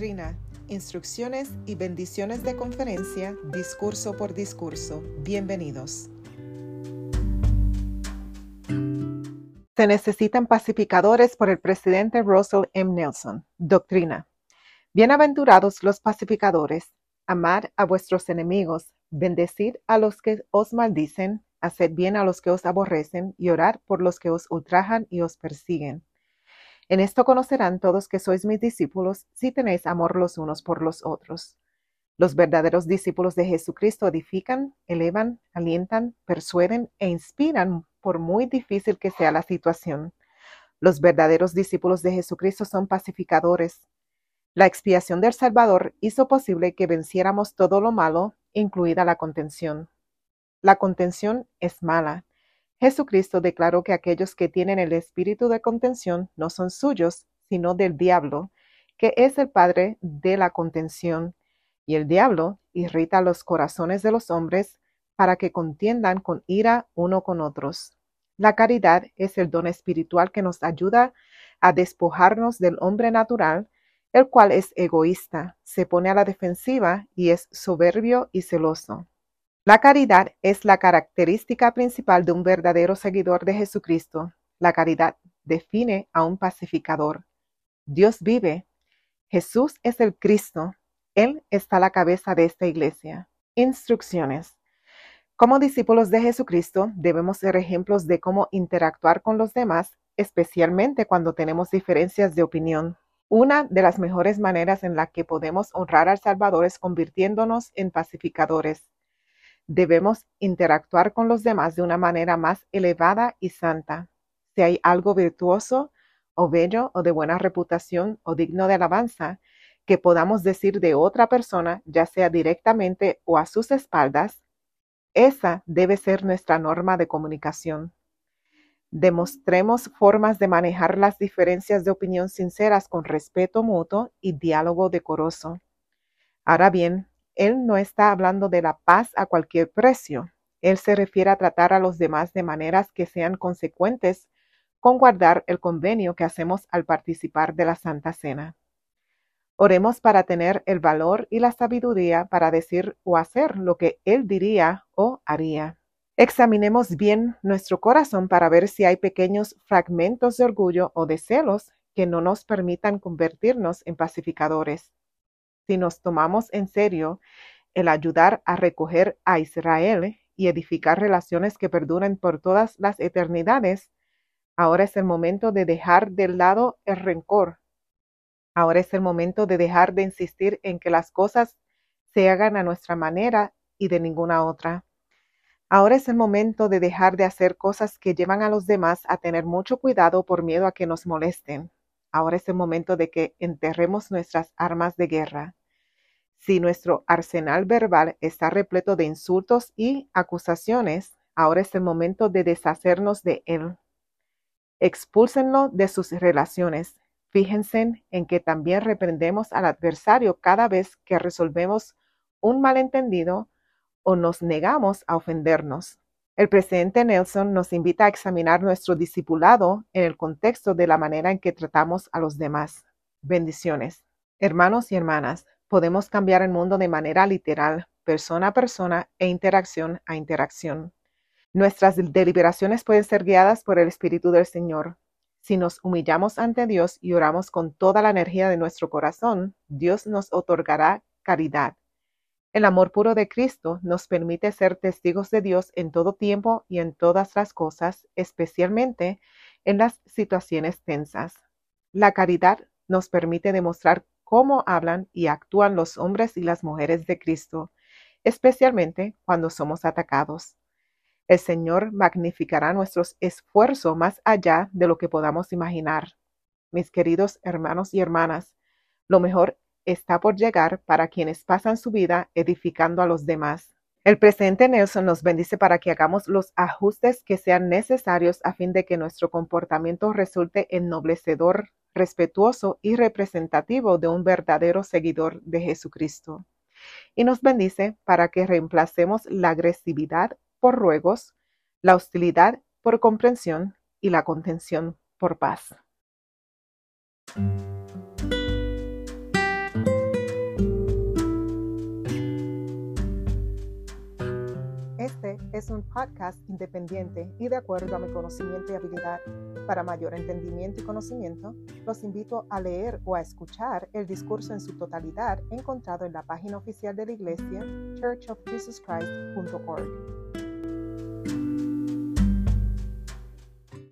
Doctrina, instrucciones y bendiciones de conferencia, discurso por discurso. Bienvenidos. Se necesitan pacificadores por el presidente Russell M. Nelson. Doctrina. Bienaventurados los pacificadores. Amad a vuestros enemigos, bendecid a los que os maldicen, haced bien a los que os aborrecen y orad por los que os ultrajan y os persiguen en esto conocerán todos que sois mis discípulos si tenéis amor los unos por los otros. Los verdaderos discípulos de Jesucristo edifican, elevan, alientan, persuaden e inspiran por muy difícil que sea la situación. Los verdaderos discípulos de Jesucristo son pacificadores. La expiación del Salvador hizo posible que venciéramos todo lo malo, incluida la contención. La contención es mala, Jesucristo declaró que aquellos que tienen el espíritu de contención no son suyos, sino del diablo, que es el padre de la contención, y el diablo irrita los corazones de los hombres para que contiendan con ira uno con otros. La caridad es el don espiritual que nos ayuda a despojarnos del hombre natural, el cual es egoísta, se pone a la defensiva y es soberbio y celoso. La caridad es la característica principal de un verdadero seguidor de Jesucristo. La caridad define a un pacificador. Dios vive. Jesús es el Cristo. Él está a la cabeza de esta iglesia. Instrucciones. Como discípulos de Jesucristo debemos ser ejemplos de cómo interactuar con los demás, especialmente cuando tenemos diferencias de opinión. Una de las mejores maneras en la que podemos honrar al Salvador es convirtiéndonos en pacificadores debemos interactuar con los demás de una manera más elevada y santa. Si hay algo virtuoso o bello o de buena reputación o digno de alabanza que podamos decir de otra persona, ya sea directamente o a sus espaldas, esa debe ser nuestra norma de comunicación. Demostremos formas de manejar las diferencias de opinión sinceras con respeto mutuo y diálogo decoroso. Ahora bien, él no está hablando de la paz a cualquier precio. Él se refiere a tratar a los demás de maneras que sean consecuentes con guardar el convenio que hacemos al participar de la Santa Cena. Oremos para tener el valor y la sabiduría para decir o hacer lo que Él diría o haría. Examinemos bien nuestro corazón para ver si hay pequeños fragmentos de orgullo o de celos que no nos permitan convertirnos en pacificadores si nos tomamos en serio el ayudar a recoger a Israel y edificar relaciones que perduren por todas las eternidades, ahora es el momento de dejar de lado el rencor. Ahora es el momento de dejar de insistir en que las cosas se hagan a nuestra manera y de ninguna otra. Ahora es el momento de dejar de hacer cosas que llevan a los demás a tener mucho cuidado por miedo a que nos molesten. Ahora es el momento de que enterremos nuestras armas de guerra. Si nuestro arsenal verbal está repleto de insultos y acusaciones, ahora es el momento de deshacernos de él. Expúlsenlo de sus relaciones. Fíjense en que también reprendemos al adversario cada vez que resolvemos un malentendido o nos negamos a ofendernos. El presidente Nelson nos invita a examinar nuestro discipulado en el contexto de la manera en que tratamos a los demás. Bendiciones. Hermanos y hermanas, podemos cambiar el mundo de manera literal, persona a persona e interacción a interacción. Nuestras deliberaciones pueden ser guiadas por el Espíritu del Señor. Si nos humillamos ante Dios y oramos con toda la energía de nuestro corazón, Dios nos otorgará caridad. El amor puro de Cristo nos permite ser testigos de Dios en todo tiempo y en todas las cosas, especialmente en las situaciones tensas. La caridad nos permite demostrar cómo hablan y actúan los hombres y las mujeres de Cristo, especialmente cuando somos atacados. El Señor magnificará nuestros esfuerzos más allá de lo que podamos imaginar. Mis queridos hermanos y hermanas, lo mejor está por llegar para quienes pasan su vida edificando a los demás. El presidente Nelson nos bendice para que hagamos los ajustes que sean necesarios a fin de que nuestro comportamiento resulte ennoblecedor respetuoso y representativo de un verdadero seguidor de Jesucristo. Y nos bendice para que reemplacemos la agresividad por ruegos, la hostilidad por comprensión y la contención por paz. Es un podcast independiente y de acuerdo a mi conocimiento y habilidad. Para mayor entendimiento y conocimiento, los invito a leer o a escuchar el discurso en su totalidad encontrado en la página oficial de la iglesia churchofjesuschrist.org.